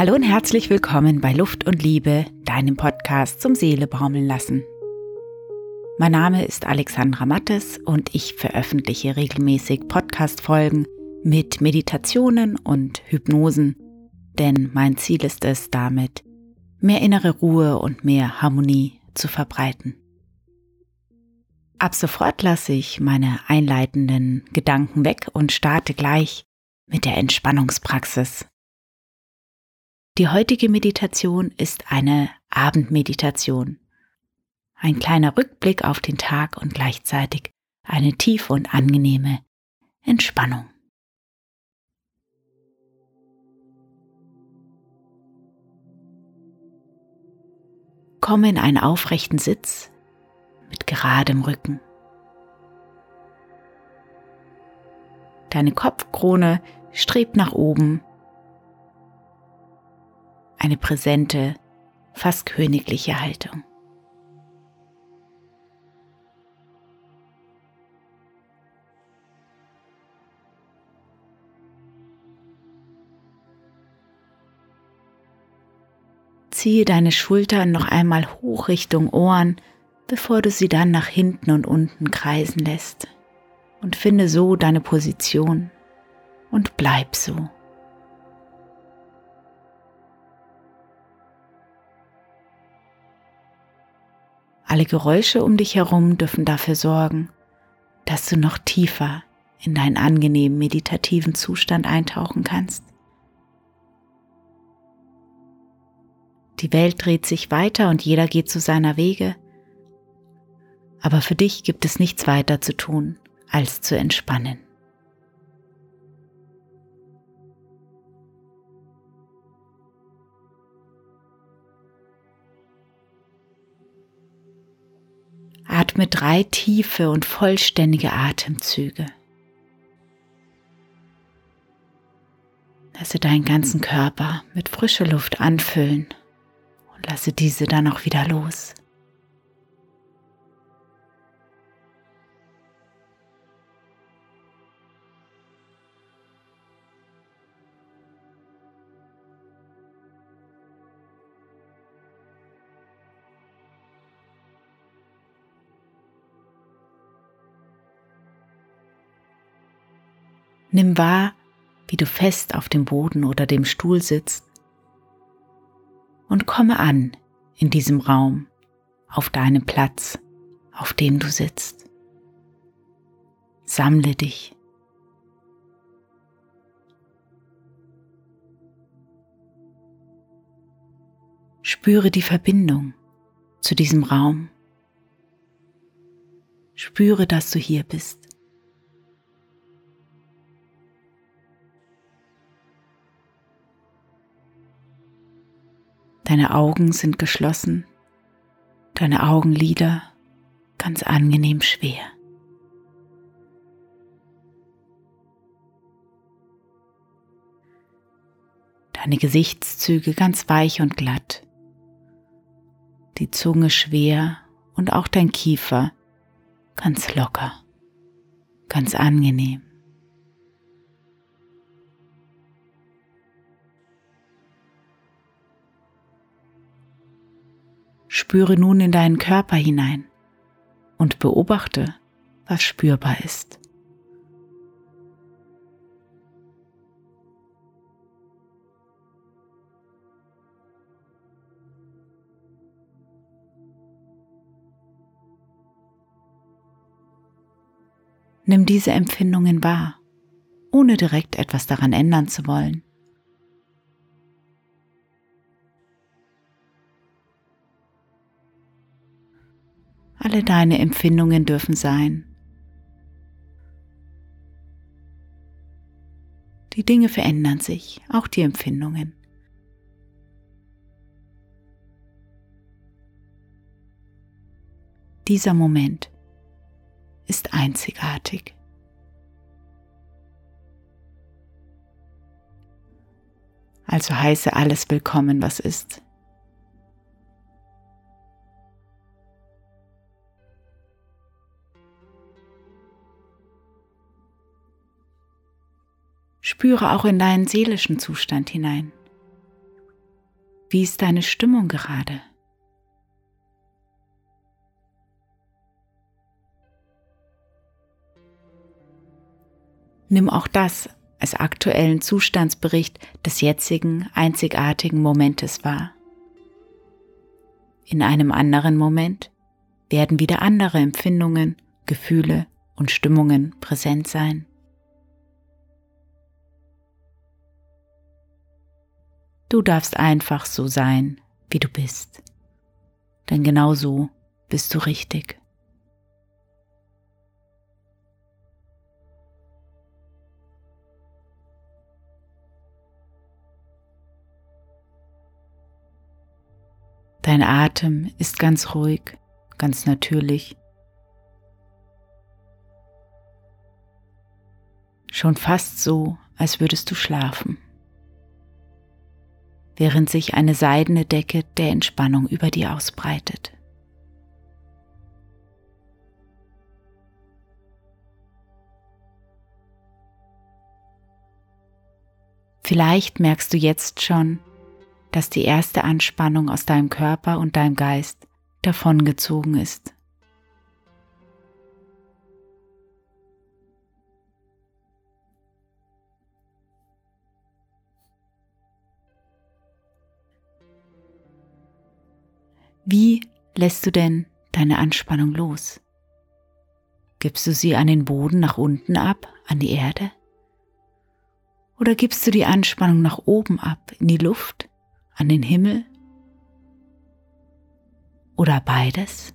Hallo und herzlich willkommen bei Luft und Liebe, deinem Podcast zum Seele baumeln lassen. Mein Name ist Alexandra Mattes und ich veröffentliche regelmäßig Podcast-Folgen mit Meditationen und Hypnosen, denn mein Ziel ist es damit, mehr innere Ruhe und mehr Harmonie zu verbreiten. Ab sofort lasse ich meine einleitenden Gedanken weg und starte gleich mit der Entspannungspraxis. Die heutige Meditation ist eine Abendmeditation. Ein kleiner Rückblick auf den Tag und gleichzeitig eine tiefe und angenehme Entspannung. Komme in einen aufrechten Sitz mit geradem Rücken. Deine Kopfkrone strebt nach oben eine präsente, fast königliche Haltung. Ziehe deine Schultern noch einmal hoch Richtung Ohren, bevor du sie dann nach hinten und unten kreisen lässt. Und finde so deine Position und bleib so. Alle Geräusche um dich herum dürfen dafür sorgen, dass du noch tiefer in deinen angenehmen meditativen Zustand eintauchen kannst. Die Welt dreht sich weiter und jeder geht zu seiner Wege, aber für dich gibt es nichts weiter zu tun, als zu entspannen. Atme drei tiefe und vollständige Atemzüge. Lasse deinen ganzen Körper mit frischer Luft anfüllen und lasse diese dann auch wieder los. Nimm wahr, wie du fest auf dem Boden oder dem Stuhl sitzt und komme an in diesem Raum, auf deinem Platz, auf dem du sitzt. Sammle dich. Spüre die Verbindung zu diesem Raum. Spüre, dass du hier bist. Deine Augen sind geschlossen, deine Augenlider ganz angenehm schwer. Deine Gesichtszüge ganz weich und glatt, die Zunge schwer und auch dein Kiefer ganz locker, ganz angenehm. Spüre nun in deinen Körper hinein und beobachte, was spürbar ist. Nimm diese Empfindungen wahr, ohne direkt etwas daran ändern zu wollen. Alle deine Empfindungen dürfen sein. Die Dinge verändern sich, auch die Empfindungen. Dieser Moment ist einzigartig. Also heiße alles willkommen, was ist. Spüre auch in deinen seelischen Zustand hinein. Wie ist deine Stimmung gerade? Nimm auch das als aktuellen Zustandsbericht des jetzigen einzigartigen Momentes wahr. In einem anderen Moment werden wieder andere Empfindungen, Gefühle und Stimmungen präsent sein. Du darfst einfach so sein, wie du bist. Denn genau so bist du richtig. Dein Atem ist ganz ruhig, ganz natürlich. Schon fast so, als würdest du schlafen, während sich eine seidene Decke der Entspannung über dir ausbreitet. Vielleicht merkst du jetzt schon, dass die erste Anspannung aus deinem Körper und deinem Geist davongezogen ist. Wie lässt du denn deine Anspannung los? Gibst du sie an den Boden nach unten ab, an die Erde? Oder gibst du die Anspannung nach oben ab, in die Luft? an den Himmel? Oder beides?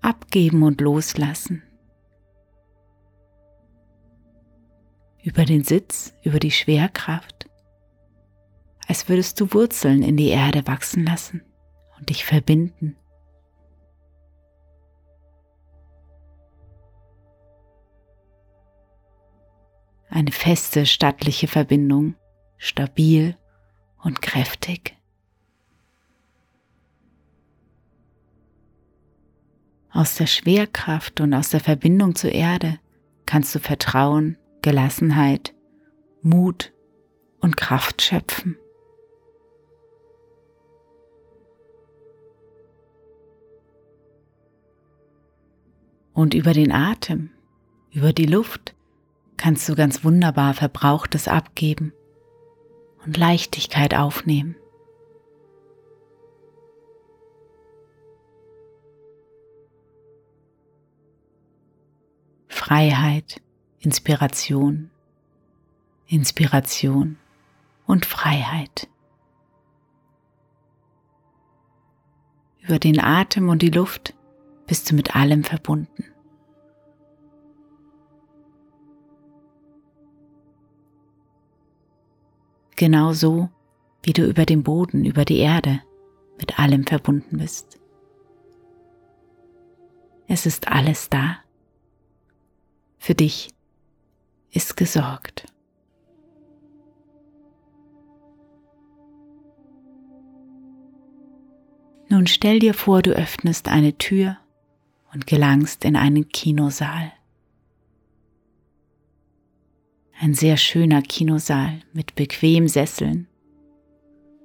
Abgeben und loslassen. Über den Sitz, über die Schwerkraft, als würdest du Wurzeln in die Erde wachsen lassen und dich verbinden. Eine feste, stattliche Verbindung stabil und kräftig. Aus der Schwerkraft und aus der Verbindung zur Erde kannst du Vertrauen, Gelassenheit, Mut und Kraft schöpfen. Und über den Atem, über die Luft kannst du ganz wunderbar Verbrauchtes abgeben und Leichtigkeit aufnehmen. Freiheit, Inspiration, Inspiration und Freiheit. Über den Atem und die Luft bist du mit allem verbunden. genauso wie du über den Boden, über die Erde mit allem verbunden bist. Es ist alles da. Für dich ist gesorgt. Nun stell dir vor, du öffnest eine Tür und gelangst in einen Kinosaal. Ein sehr schöner Kinosaal mit bequem Sesseln.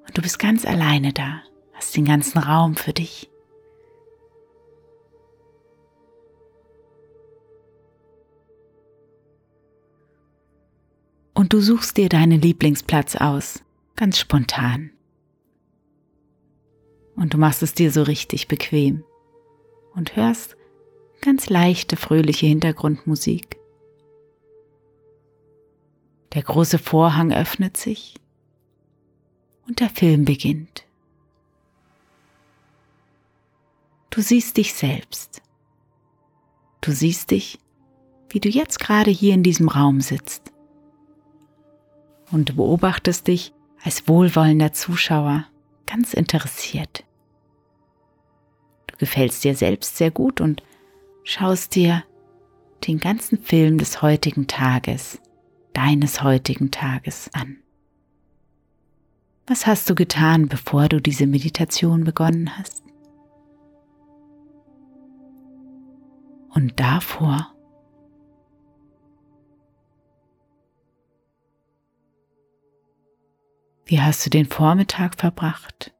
Und du bist ganz alleine da, hast den ganzen Raum für dich. Und du suchst dir deinen Lieblingsplatz aus, ganz spontan. Und du machst es dir so richtig bequem und hörst ganz leichte, fröhliche Hintergrundmusik. Der große Vorhang öffnet sich und der Film beginnt. Du siehst dich selbst. Du siehst dich, wie du jetzt gerade hier in diesem Raum sitzt. Und du beobachtest dich als wohlwollender Zuschauer, ganz interessiert. Du gefällst dir selbst sehr gut und schaust dir den ganzen Film des heutigen Tages deines heutigen Tages an. Was hast du getan, bevor du diese Meditation begonnen hast? Und davor? Wie hast du den Vormittag verbracht?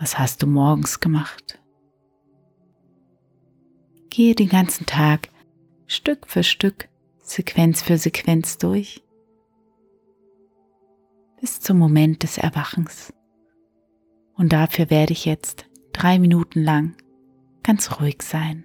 Was hast du morgens gemacht? Gehe den ganzen Tag Stück für Stück, Sequenz für Sequenz durch, bis zum Moment des Erwachens. Und dafür werde ich jetzt drei Minuten lang ganz ruhig sein.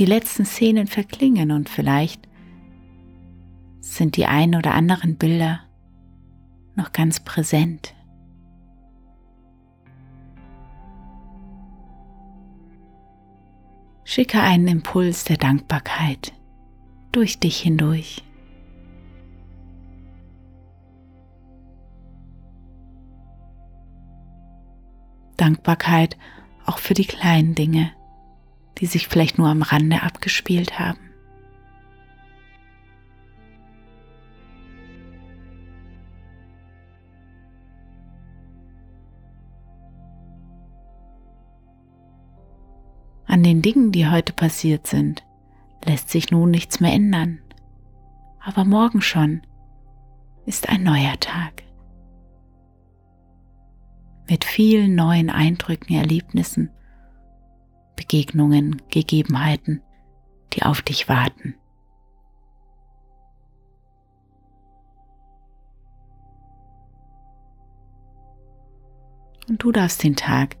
Die letzten Szenen verklingen und vielleicht sind die ein oder anderen Bilder noch ganz präsent. Schicke einen Impuls der Dankbarkeit durch dich hindurch. Dankbarkeit auch für die kleinen Dinge die sich vielleicht nur am Rande abgespielt haben. An den Dingen, die heute passiert sind, lässt sich nun nichts mehr ändern. Aber morgen schon ist ein neuer Tag. Mit vielen neuen Eindrücken, Erlebnissen Begegnungen, Gegebenheiten, die auf dich warten. Und du darfst den Tag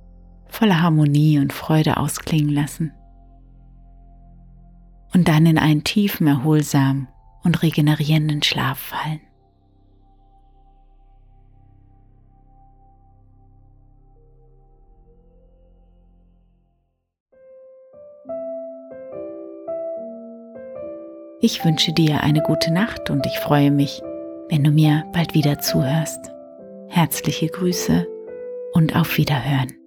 voller Harmonie und Freude ausklingen lassen. Und dann in einen tiefen, erholsamen und regenerierenden Schlaf fallen. Ich wünsche dir eine gute Nacht und ich freue mich, wenn du mir bald wieder zuhörst. Herzliche Grüße und auf Wiederhören.